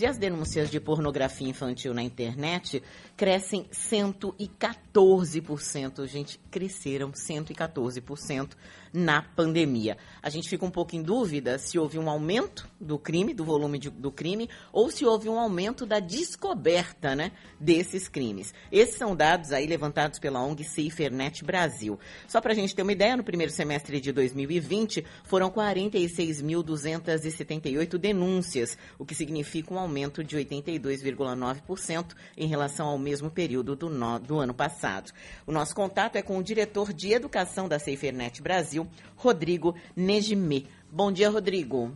E as denúncias de pornografia infantil na internet crescem 114%. Gente, cresceram 114% na pandemia. A gente fica um pouco em dúvida se houve um aumento do crime, do volume de, do crime, ou se houve um aumento da descoberta né, desses crimes. Esses são dados aí levantados pela ONG SaferNet Brasil. Só para a gente ter uma ideia, no primeiro semestre de 2020 foram 46.278 denúncias, o que significa um aumento de 82,9% em relação ao mesmo período do, no, do ano passado. O nosso contato é com o diretor de Educação da SaferNet Brasil, Rodrigo Nejime. Bom dia, Rodrigo.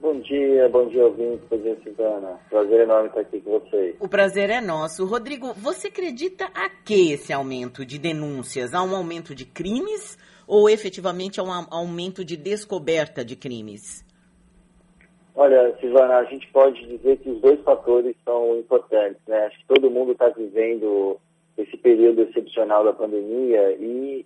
Bom dia, bom dia, ouvinte, bom dia, Silvana. Prazer enorme estar aqui com vocês. O prazer é nosso. Rodrigo, você acredita a que esse aumento de denúncias? A um aumento de crimes ou efetivamente a um aumento de descoberta de crimes? Olha, Silvana, a gente pode dizer que os dois fatores são importantes, né? Acho que todo mundo está vivendo esse período excepcional da pandemia e,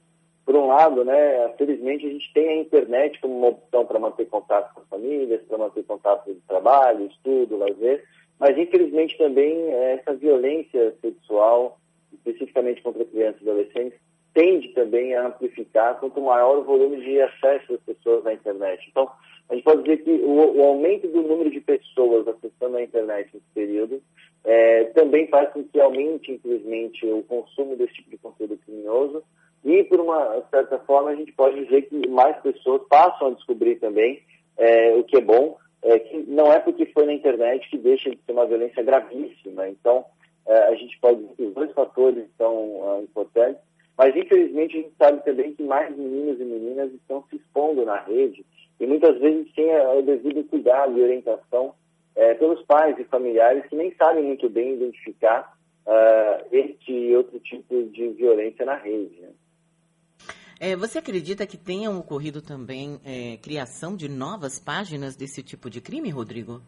por um lado, né, felizmente a gente tem a internet como uma opção para manter contato com as famílias, para manter contato de trabalho, estudo, lazer, mas infelizmente também essa violência sexual, especificamente contra crianças e adolescentes, tende também a amplificar quanto maior o volume de acesso das pessoas à internet. Então, a gente pode dizer que o, o aumento do número de pessoas acessando a internet nesse período é, também faz com que aumente, infelizmente, o consumo desse tipo de conteúdo criminoso e, por uma certa forma, a gente pode dizer que mais pessoas passam a descobrir também é, o que é bom, é, que não é porque foi na internet que deixa de ser uma violência gravíssima. Então, é, a gente pode dizer que os dois fatores são é, importantes, mas infelizmente a gente sabe também que mais meninos e meninas estão se expondo na rede e muitas vezes sem o devido cuidado e orientação é, pelos pais e familiares que nem sabem muito bem identificar uh, este e outro tipo de violência na rede. Né? É, você acredita que tenha ocorrido também é, criação de novas páginas desse tipo de crime, Rodrigo?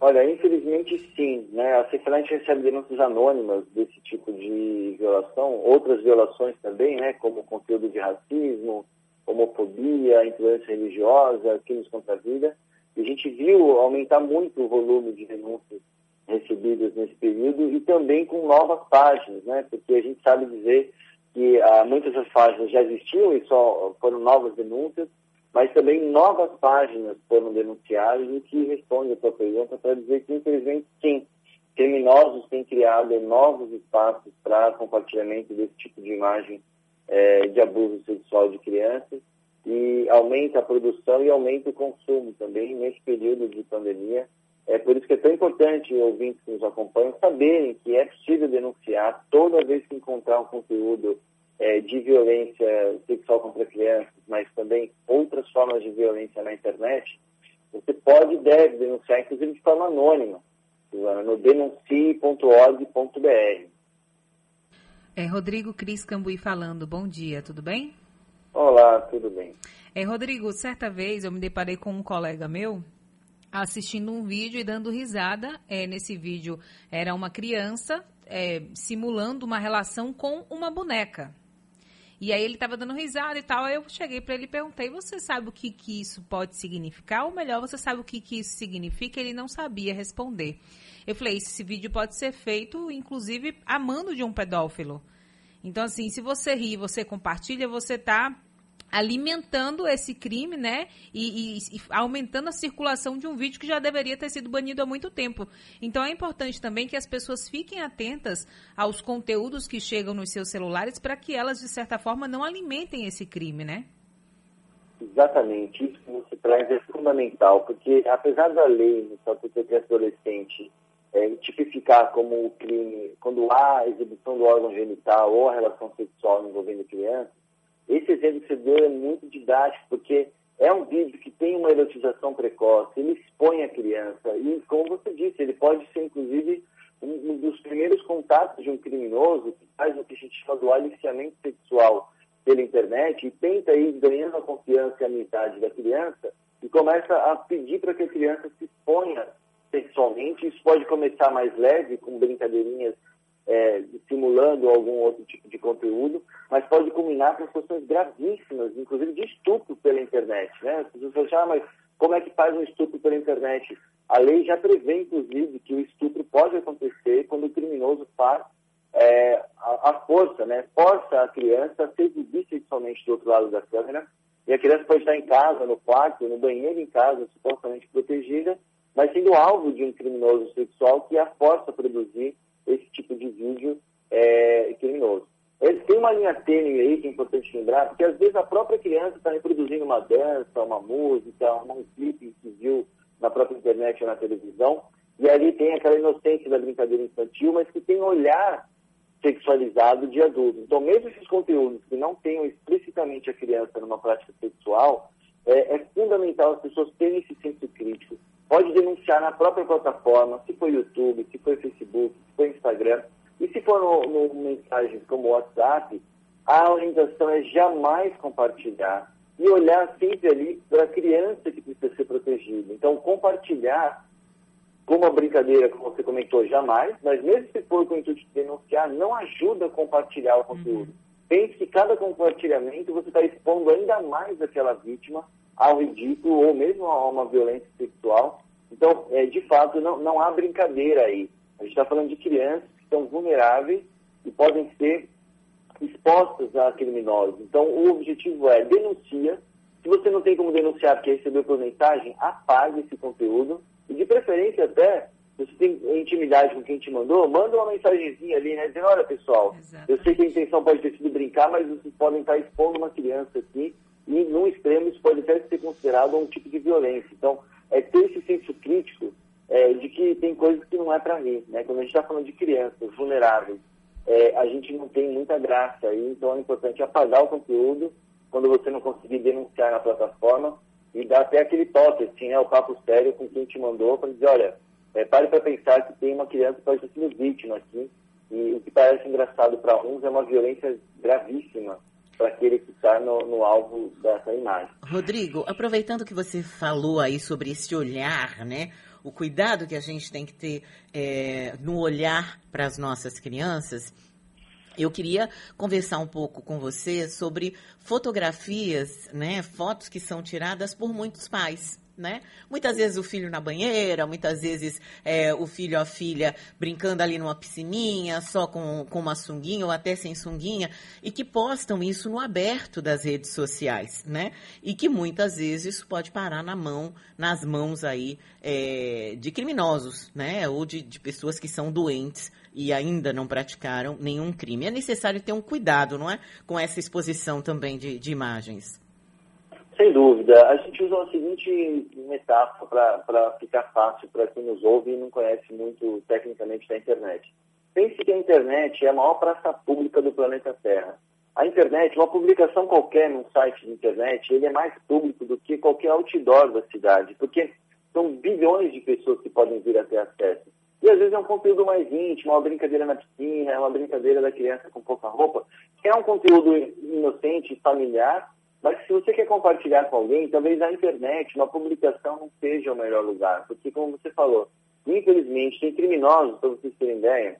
Olha, infelizmente sim. Né? A Cefranet recebe denúncias anônimas desse tipo de violação, outras violações também, né? como conteúdo de racismo, homofobia, influência religiosa, crimes contra a vida. E a gente viu aumentar muito o volume de denúncias recebidas nesse período e também com novas páginas, né? Porque a gente sabe dizer que ah, muitas das páginas já existiam e só foram novas denúncias, mas também novas páginas foram denunciadas e que responde a sua pergunta para dizer que, infelizmente, sim, criminosos têm criado novos espaços para compartilhamento desse tipo de imagem é, de abuso sexual de crianças e aumenta a produção e aumenta o consumo também nesse período de pandemia. É por isso que é tão importante ouvintes que nos acompanham saberem que é possível denunciar toda vez que encontrar um conteúdo é, de violência sexual contra crianças, mas também outras formas de violência na internet. Você pode e deve denunciar, inclusive de forma anônima, no denuncie.org.br. É Rodrigo Cris Cambuí falando. Bom dia, tudo bem? Olá, tudo bem. É, Rodrigo, certa vez eu me deparei com um colega meu assistindo um vídeo e dando risada. É, nesse vídeo era uma criança é, simulando uma relação com uma boneca. E aí ele estava dando risada e tal. Aí eu cheguei para ele e perguntei: Você sabe o que, que isso pode significar? Ou melhor, você sabe o que, que isso significa? Ele não sabia responder. Eu falei, esse vídeo pode ser feito, inclusive, amando de um pedófilo. Então, assim, se você ri, você compartilha, você está alimentando esse crime, né? E, e, e, aumentando a circulação de um vídeo que já deveria ter sido banido há muito tempo. Então é importante também que as pessoas fiquem atentas aos conteúdos que chegam nos seus celulares para que elas, de certa forma, não alimentem esse crime, né? Exatamente. Isso que você traz é fundamental, porque apesar da lei no Estatuto de Adolescente é, tipificar como crime quando há exibição do órgão genital ou relação sexual envolvendo criança, esse exemplo que você deu é muito didático, porque é um vídeo que tem uma erotização precoce, ele expõe a criança, e como você disse, ele pode ser, inclusive, um dos primeiros contatos de um criminoso que faz o que a gente chama do aliciamento sexual pela internet e tenta ir ganhando a confiança e a amizade da criança e começa a pedir para que a criança se exponha sexualmente. Isso pode começar mais leve, com brincadeirinhas é, simulando algum outro tipo de conteúdo, mas pode culminar com situações gravíssimas, inclusive de estupro pela internet. Né? As pessoas falam, ah, mas como é que faz um estupro pela internet? a lei já prevê, inclusive, que o estupro pode acontecer quando o criminoso faz é, a, a, força, né? Força a criança a se exibir sexualmente do outro lado da câmera. E a criança pode estar em casa, no quarto, no banheiro em casa, supostamente protegida, mas sendo alvo de um criminoso sexual que a força a produzir esse tipo de vídeo é, criminoso. Tem uma linha tênue aí que é importante lembrar, porque às vezes a própria criança está reproduzindo uma dança, uma música, um clipe que viu na própria internet ou na televisão, e ali tem aquela inocência da brincadeira infantil, mas que tem olhar sexualizado de adulto. Então, mesmo esses conteúdos que não tenham explicitamente a criança numa prática sexual, é, é fundamental as pessoas terem esse senso crítico. Pode denunciar na própria plataforma, se for YouTube, se for Facebook, se for Instagram, se for no, no mensagens como WhatsApp, a orientação é jamais compartilhar e olhar sempre ali para a criança que precisa ser protegida. Então, compartilhar como uma brincadeira, como você comentou, jamais, mas mesmo se for com o intuito de denunciar, não ajuda a compartilhar o conteúdo. Uhum. Pense que cada compartilhamento você está expondo ainda mais aquela vítima ao ridículo ou mesmo a uma violência sexual. Então, é, de fato, não, não há brincadeira aí. A gente está falando de crianças que estão vulneráveis e podem ser expostas a criminosos. Então, o objetivo é denuncia. Se você não tem como denunciar porque recebeu por mensagem, apague esse conteúdo. E de preferência até, se você tem intimidade com quem te mandou, manda uma mensagenzinha ali, né? Dizendo, olha pessoal, eu sei que a intenção pode ter sido brincar, mas vocês podem estar expondo uma criança aqui e, num extremo, isso pode até ser considerado um tipo de violência. Então, é ter esse senso crítico é, de que tem coisas que não é para mim, né? Quando a gente está falando de crianças vulneráveis, é, a gente não tem muita graça aí, então é importante apagar o conteúdo quando você não conseguir denunciar na plataforma e dar até aquele toque, assim, né, o papo sério com quem te mandou, para dizer, olha, é, pare para pensar que tem uma criança que pode sido vítima aqui, e o que parece engraçado para uns é uma violência gravíssima para aquele que está no, no, alvo dessa imagem. Rodrigo, aproveitando que você falou aí sobre esse olhar, né? O cuidado que a gente tem que ter é, no olhar para as nossas crianças. Eu queria conversar um pouco com você sobre fotografias, né, fotos que são tiradas por muitos pais né? Muitas vezes o filho na banheira, muitas vezes é, o filho ou a filha brincando ali numa piscininha, só com, com uma sunguinha ou até sem sunguinha, e que postam isso no aberto das redes sociais, né? E que muitas vezes isso pode parar na mão, nas mãos aí é, de criminosos, né? Ou de, de pessoas que são doentes e ainda não praticaram nenhum crime. É necessário ter um cuidado, não é? Com essa exposição também de, de imagens. Sem dúvida. A gente usa a seguinte metáfora para ficar fácil para quem nos ouve e não conhece muito tecnicamente da internet. Pense que a internet é a maior praça pública do planeta Terra. A internet, uma publicação qualquer num site de internet, ele é mais público do que qualquer outdoor da cidade, porque são bilhões de pessoas que podem vir a ter acesso. E às vezes é um conteúdo mais íntimo, uma brincadeira na piscina, uma brincadeira da criança com pouca roupa, que é um conteúdo inocente, familiar, mas se você quer compartilhar com alguém, talvez a internet, uma publicação não seja o melhor lugar. Porque, como você falou, infelizmente, tem criminosos, para vocês terem ideia,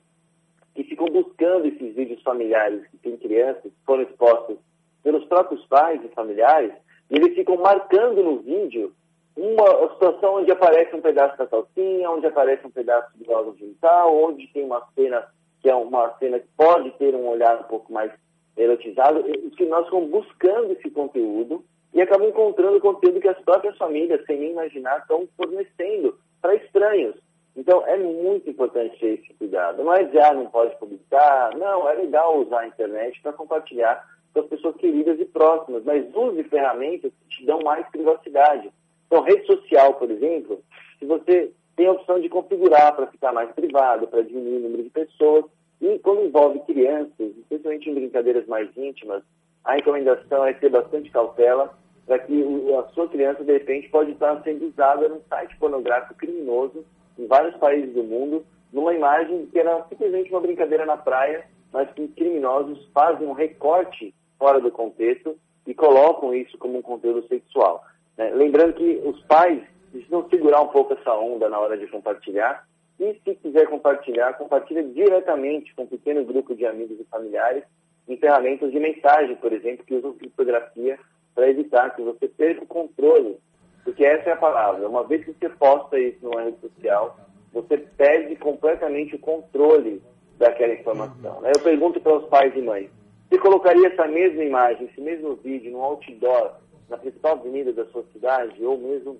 que ficam buscando esses vídeos familiares que tem crianças que foram expostas pelos próprios pais e familiares, e eles ficam marcando no vídeo uma situação onde aparece um pedaço da calcinha, onde aparece um pedaço de órgão genital, onde tem uma cena que é uma cena que pode ter um olhar um pouco mais erotizado, que nós vamos buscando esse conteúdo e acabam encontrando conteúdo que as próprias famílias, sem nem imaginar, estão fornecendo para estranhos. Então, é muito importante ter esse cuidado. Não é ah, não pode publicar. Não, é legal usar a internet para compartilhar com as pessoas queridas e próximas, mas use ferramentas que te dão mais privacidade. Então, rede social, por exemplo, se você tem a opção de configurar para ficar mais privado, para diminuir o número de pessoas, e quando envolve crianças, especialmente em brincadeiras mais íntimas, a recomendação é ter bastante cautela para que a sua criança, de repente, pode estar sendo usada num site pornográfico criminoso em vários países do mundo, numa imagem que era simplesmente uma brincadeira na praia, mas que criminosos fazem um recorte fora do contexto e colocam isso como um conteúdo sexual. Né? Lembrando que os pais precisam segurar um pouco essa onda na hora de compartilhar, e se quiser compartilhar, compartilha diretamente com um pequeno grupo de amigos e familiares em ferramentas de mensagem, por exemplo, que usam criptografia para evitar que você perca o controle Porque essa é a palavra. Uma vez que você posta isso numa rede social, você perde completamente o controle daquela informação. Né? Eu pergunto para os pais e mães, você colocaria essa mesma imagem, esse mesmo vídeo, num outdoor, na principal avenida da sua cidade, ou mesmo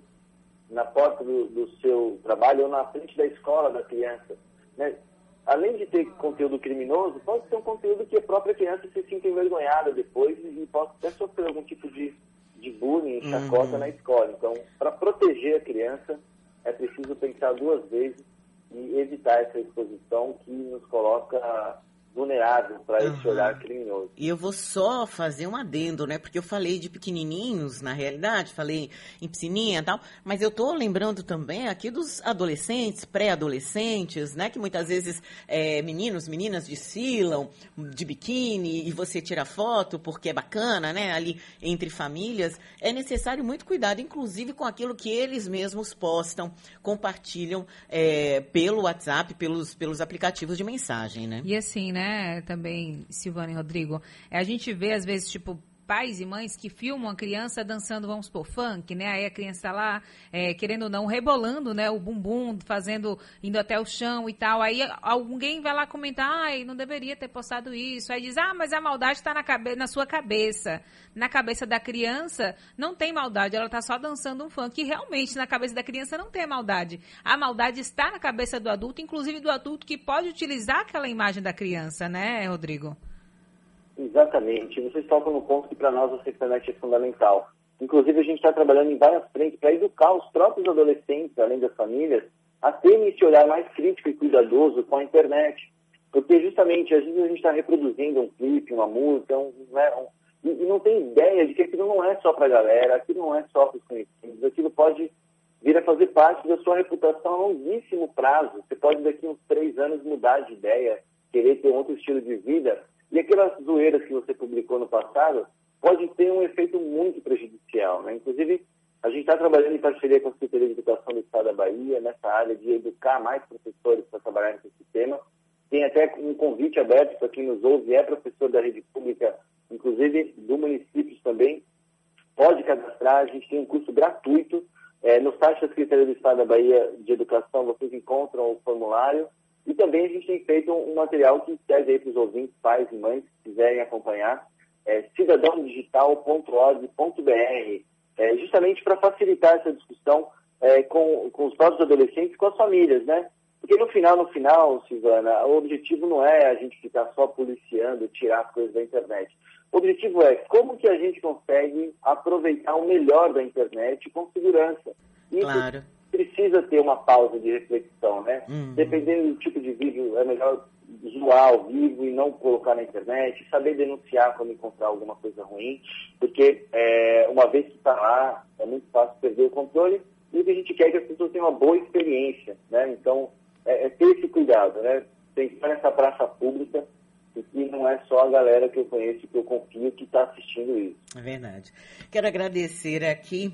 na porta do, do seu trabalho, ou na frente da escola da criança? Né? Além de ter conteúdo criminoso, pode ser um conteúdo que a própria criança se sinta envergonhada depois e possa até sofrer algum tipo de, de bullying, chacota uhum. na escola. Então, para proteger a criança, é preciso pensar duas vezes e evitar essa exposição que nos coloca vulnerável para uhum. esse olhar criminoso. E eu vou só fazer um adendo, né? Porque eu falei de pequenininhos, na realidade, falei em piscininha e tal, mas eu tô lembrando também aqui dos adolescentes, pré-adolescentes, né? Que muitas vezes é, meninos, meninas desfilam de biquíni e você tira foto porque é bacana, né? Ali entre famílias. É necessário muito cuidado, inclusive com aquilo que eles mesmos postam, compartilham é, pelo WhatsApp, pelos, pelos aplicativos de mensagem, né? E assim, né? Né, também, Silvana e Rodrigo, é a gente vê, às vezes, tipo, pais e mães que filmam a criança dançando, vamos por funk, né? Aí a criança tá lá, é, querendo ou não, rebolando, né? O bumbum, fazendo, indo até o chão e tal. Aí alguém vai lá comentar, ai, não deveria ter postado isso. Aí diz, ah, mas a maldade está na, cabe na sua cabeça. Na cabeça da criança não tem maldade, ela tá só dançando um funk. E realmente, na cabeça da criança não tem maldade. A maldade está na cabeça do adulto, inclusive do adulto que pode utilizar aquela imagem da criança, né, Rodrigo? Exatamente. Vocês tocam no ponto que para nós a internet é fundamental. Inclusive, a gente está trabalhando em várias frentes para educar os próprios adolescentes, além das famílias, a terem esse olhar mais crítico e cuidadoso com a internet. Porque, justamente, às vezes a gente está reproduzindo um clipe, uma música, um, né, um, e, não tem ideia de que aquilo não é só para a galera, aquilo não é só para os conhecidos, aquilo pode vir a fazer parte da sua reputação a longuíssimo prazo. Você pode, daqui uns três anos, mudar de ideia, querer ter outro estilo de vida, e aquelas zoeiras que você publicou no passado pode ter um efeito muito prejudicial. Né? Inclusive, a gente está trabalhando em parceria com a Secretaria de Educação do Estado da Bahia nessa área de educar mais professores para trabalhar nesse sistema. Tem até um convite aberto para quem nos ouve, é professor da rede pública, inclusive do município também, pode cadastrar. A gente tem um curso gratuito. É, no site da Secretaria do Estado da Bahia de Educação, vocês encontram o formulário e também a gente tem feito um, material que serve aí para os ouvintes, pais e mães, que quiserem acompanhar, é cidadãodigital.org.br, é, justamente para facilitar essa discussão é, com, com os próprios adolescentes com as famílias, né? Porque no final, no final, Silvana, o objetivo não é a gente ficar só policiando, tirar as coisas da internet. O objetivo é como que a gente consegue aproveitar o melhor da internet com segurança. Isso claro precisa ter uma pausa de reflexão, né? Uhum. Dependendo do tipo de vídeo, é melhor zoar ao vivo e não colocar na internet, saber denunciar quando encontrar alguma coisa ruim, porque é, uma vez que está lá, é muito fácil perder o controle e o que a gente quer é que as pessoas tenham uma boa experiência, né? Então, é, é ter esse cuidado, né? Pensar nessa praça pública e não é só a galera que eu conheço, que eu confio, que está assistindo isso. É verdade. Quero agradecer aqui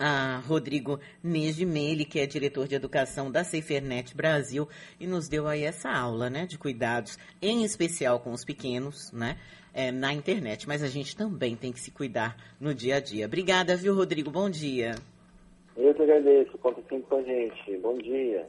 a Rodrigo Nejimeli, que é diretor de educação da Safernet Brasil, e nos deu aí essa aula, né, de cuidados, em especial com os pequenos, né, é, na internet. Mas a gente também tem que se cuidar no dia a dia. Obrigada, viu, Rodrigo? Bom dia. Eu que agradeço. Conta sempre com a gente. Bom dia.